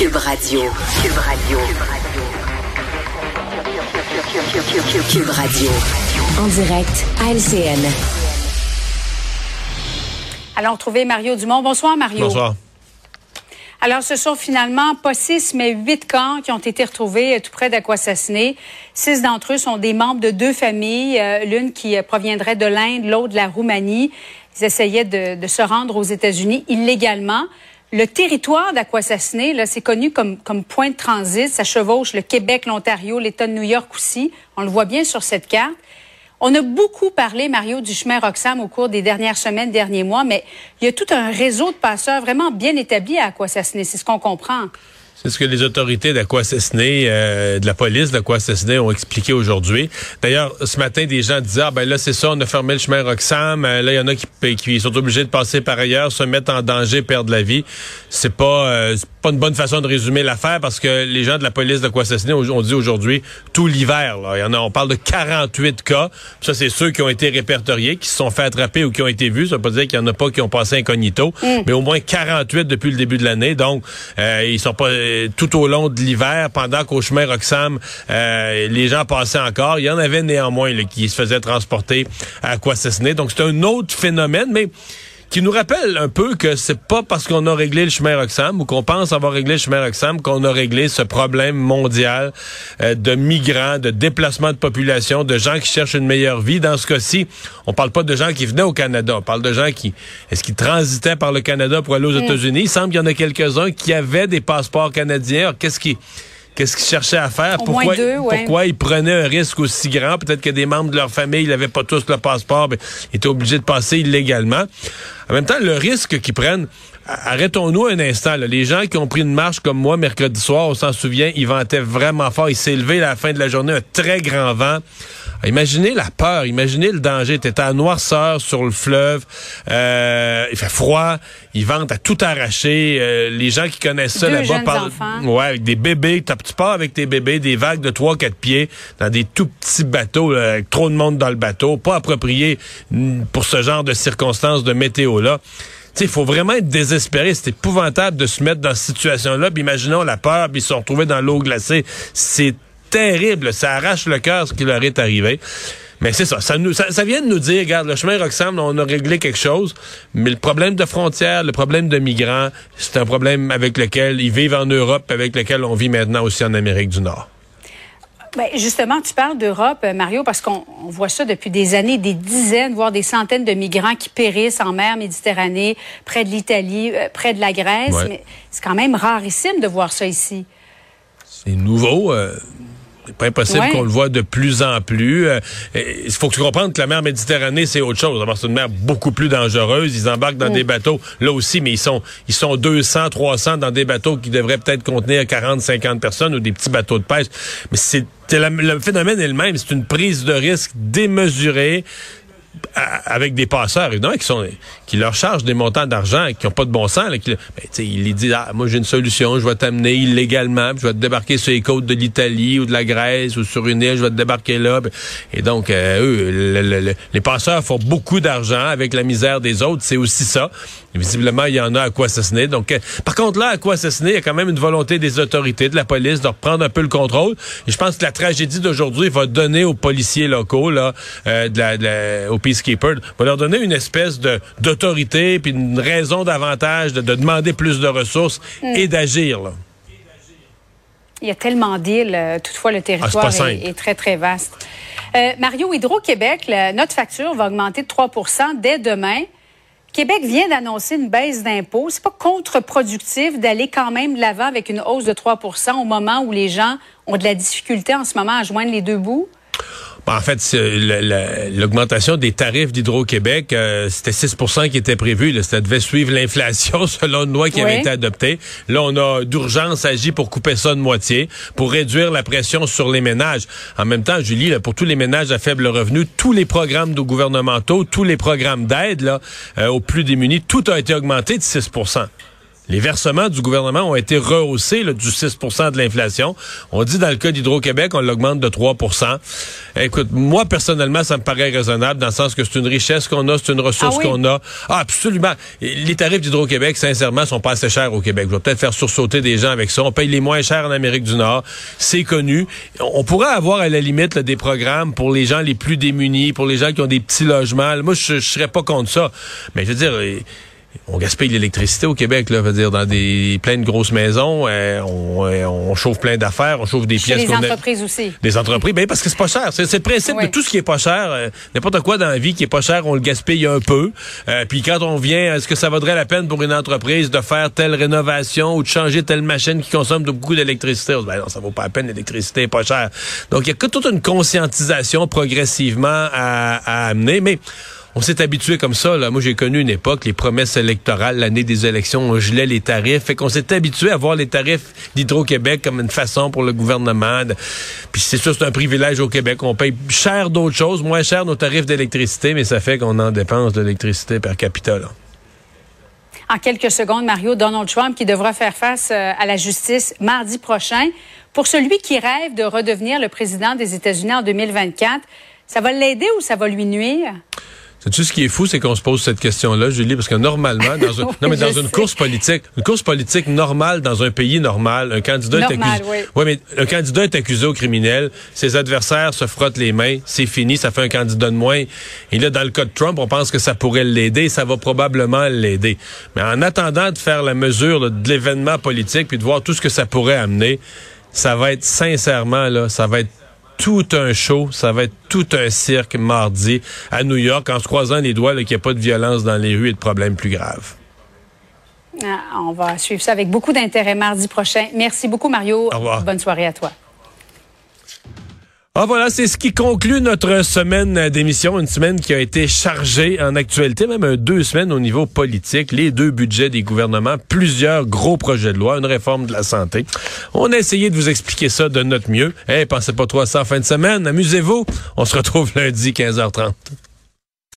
Cube Radio. Cube Radio. Cube Radio. En direct à LCN. Allons retrouver Mario Dumont. Bonsoir, Mario. Bonsoir. Alors, ce sont finalement pas six, mais huit camps qui ont été retrouvés euh, tout près d'Aquassassiné. Six d'entre eux sont des membres de deux familles, euh, l'une qui euh, proviendrait de l'Inde, l'autre de la Roumanie. Ils essayaient de, se rendre aux États-Unis illégalement. Le territoire d'Aquassassiné, là, c'est connu comme, comme point de transit. Ça chevauche le Québec, l'Ontario, l'État de New York aussi. On le voit bien sur cette carte. On a beaucoup parlé, Mario, du chemin Roxham au cours des dernières semaines, derniers mois, mais il y a tout un réseau de passeurs vraiment bien établi à Aquassassiné. C'est ce qu'on comprend. C'est ce que les autorités d'Aquassassiné, euh, de la police d'Aquassassiné ont expliqué aujourd'hui. D'ailleurs, ce matin, des gens disaient, ah ben là, c'est ça, on a fermé le chemin Roxham. Euh, là, il y en a qui, qui sont obligés de passer par ailleurs, se mettre en danger, perdre la vie. C'est pas, euh, pas une bonne façon de résumer l'affaire parce que les gens de la police d'Aquassassiné ont dit aujourd'hui, tout l'hiver, là, il y en a, on parle de 48 cas. Ça, c'est ceux qui ont été répertoriés, qui se sont fait attraper ou qui ont été vus. Ça veut pas dire qu'il y en a pas qui ont passé incognito, mm. mais au moins 48 depuis le début de l'année. Donc, ils sont pas tout au long de l'hiver, pendant qu'au chemin Roxham, euh, les gens passaient encore. Il y en avait néanmoins qui se faisaient transporter à Aquassassiné. Donc c'est un autre phénomène, mais qui nous rappelle un peu que c'est pas parce qu'on a réglé le chemin Roxham ou qu'on pense avoir réglé le chemin Roxham qu'on a réglé ce problème mondial euh, de migrants, de déplacement de population, de gens qui cherchent une meilleure vie. Dans ce cas-ci, on parle pas de gens qui venaient au Canada, on parle de gens qui est-ce qu'ils transitaient par le Canada pour aller aux mm. États-Unis? Il semble qu'il y en a quelques-uns qui avaient des passeports canadiens. Qu'est-ce qui Qu'est-ce qu'ils cherchaient à faire? pourquoi, pourquoi ils prenaient un risque aussi grand? Peut-être que des membres de leur famille n'avaient pas tous le passeport, mais ils étaient obligés de passer illégalement. En même temps, le risque qu'ils prennent, arrêtons-nous un instant. Les gens qui ont pris une marche comme moi mercredi soir, on s'en souvient, ils vantaient vraiment fort. Il s'est levé à la fin de la journée un très grand vent. Imaginez la peur, imaginez le danger. T'es à noirceur sur le fleuve, euh, il fait froid, ils vantent à tout arracher. Euh, les gens qui connaissent ça là-bas parlent, ouais, avec des bébés. Tu pars avec tes bébés, des vagues de 3-4 pieds dans des tout petits bateaux avec trop de monde dans le bateau, pas approprié pour ce genre de circonstances de météo là il faut vraiment être désespéré. C'est épouvantable de se mettre dans cette situation-là. imaginons la peur, puis ils se sont retrouvés dans l'eau glacée. C'est terrible. Ça arrache le cœur ce qui leur est arrivé. Mais c'est ça. Ça, nous, ça, vient de nous dire, regarde, le chemin Roxham, on a réglé quelque chose, mais le problème de frontières, le problème de migrants, c'est un problème avec lequel ils vivent en Europe, avec lequel on vit maintenant aussi en Amérique du Nord. Ben justement, tu parles d'Europe, euh, Mario, parce qu'on voit ça depuis des années, des dizaines, voire des centaines de migrants qui périssent en mer Méditerranée, près de l'Italie, euh, près de la Grèce. Mais c'est quand même rarissime de voir ça ici. C'est nouveau. Euh, c'est pas impossible qu'on le voit de plus en plus. Il faut que tu comprennes que la mer Méditerranée, c'est autre chose. c'est une mer beaucoup plus dangereuse. Ils embarquent dans mm. des bateaux, là aussi, mais ils sont, ils sont 200, 300 dans des bateaux qui devraient peut-être contenir 40, 50 personnes ou des petits bateaux de pêche. Mais c'est le phénomène est le même. C'est une prise de risque démesurée avec des passeurs, évidemment, qui sont qui leur chargent des montants d'argent qui n'ont pas de bon sens. Là, qui, ben, il les dit ah, moi j'ai une solution, je vais t'amener illégalement, je vais te débarquer sur les côtes de l'Italie ou de la Grèce ou sur une île, je vais te débarquer là. Et donc, euh, eux, les passeurs font beaucoup d'argent avec la misère des autres. C'est aussi ça. visiblement, il y en a à quoi assassiner. Donc, euh, par contre, là, à quoi assassiner, il y a quand même une volonté des autorités, de la police, de reprendre un peu le contrôle. Et je pense que la tragédie d'aujourd'hui va donner aux policiers locaux, là, euh, de la, de aux peacekeepers, va leur donner une espèce de d'autorité puis une raison davantage de, demander plus de ressources mm. et d'agir. Il y a tellement d'îles. Euh, toutefois, le territoire ah, est, très, très vaste. Euh, Mario, Hydro-Québec, notre facture va augmenter de 3% dès demain. Québec vient d'annoncer une baisse d'impôts. C'est pas contre-productif d'aller quand même de l'avant avec une hausse de 3% au moment où les gens ont de la difficulté en ce moment à joindre les deux bouts? En fait, l'augmentation des tarifs d'Hydro-Québec, euh, c'était 6% qui était prévu. Ça devait suivre l'inflation selon une loi qui avait été adoptée. Là, on a d'urgence agi pour couper ça de moitié, pour réduire la pression sur les ménages. En même temps, Julie, pour tous les ménages à faible revenu, tous les programmes gouvernementaux, tous les programmes d'aide là, euh, aux plus démunis, tout a été augmenté de 6 les versements du gouvernement ont été rehaussés du 6% de l'inflation. On dit dans le cas d'Hydro-Québec, on l'augmente de 3% Écoute, moi, personnellement, ça me paraît raisonnable dans le sens que c'est une richesse qu'on a, c'est une ressource Ah oui? qu'on a. Ah, absolument. Les tarifs d'Hydro-Québec, sincèrement, sont pas assez chers au Québec. Je vais peut-être faire sursauter des gens avec ça. On paye les moins chers en Amérique du Nord. C'est connu. On pourrait avoir, à la limite, là, des programmes pour les gens les plus démunis, pour les gens qui ont des petits logements. Moi, je, je serais pas contre ça. Mais je veux dire... on gaspille l'électricité au Québec, là, je veux dire, dans des plein de grosses maisons, euh, on, euh, on chauffe plein d'affaires, on chauffe des Chez pièces les a- entreprises aussi. des entreprises, ben parce que c'est pas cher. C'est le principe Oui. de tout ce qui est pas cher. euh, N'importe quoi dans la vie qui est pas cher, on le gaspille un peu. Euh, puis quand on vient, est-ce que ça vaudrait la peine pour une entreprise de faire telle rénovation ou de changer telle machine qui consomme de beaucoup d'électricité? Ben non, ça vaut pas la peine, l'électricité est pas chère. Donc il y a que toute une conscientisation progressivement à, à amener, mais on s'est habitué comme ça. Moi, j'ai connu une époque, les promesses électorales, l'année des élections, on gelait les tarifs. Fait qu'on s'est habitué à voir les tarifs d'Hydro-Québec comme une façon pour le gouvernement. de- Puis c'est sûr, c'est un privilège au Québec. On paye cher d'autres choses, moins cher nos tarifs d'électricité, mais ça fait qu'on en dépense de l'électricité per capita. En quelques secondes, Mario, Donald Trump qui devra faire face euh, à la justice mardi prochain. Pour celui qui rêve de redevenir le président des États-Unis en 2024, ça va l'aider ou ça va lui nuire? Sais-tu ce qui est fou, c'est qu'on se pose cette question-là, Julie, parce que normalement, dans, un- Oui, non, mais dans une sais. course politique, une course politique normale dans un pays normal, un candidat est accusé. oui. Ouais, mais un candidat est accusé au criminel, ses adversaires se frottent les mains, c'est fini, ça fait un candidat de moins. Et là, dans le cas de Trump, on pense que ça pourrait l'aider, ça va probablement l'aider. Mais en attendant de faire la mesure là, de l'événement politique puis de voir tout ce que ça pourrait amener, ça va être sincèrement là, ça va être tout un show, ça va être tout un cirque mardi à New York en se croisant les doigts qu'il n'y a pas de violence dans les rues et de problèmes plus graves. Ah, on va suivre ça avec beaucoup d'intérêt mardi prochain. Merci beaucoup, Mario. Au revoir. Bonne soirée à toi. Ah voilà, c'est ce qui conclut notre semaine d'émission, une semaine qui a été chargée en actualité, même deux semaines au niveau politique, les deux budgets des gouvernements, plusieurs gros projets de loi, une réforme de la santé. On a essayé de vous expliquer ça de notre mieux. Eh, pensez pas trop à ça en fin de semaine, amusez-vous. On se retrouve lundi 15h30.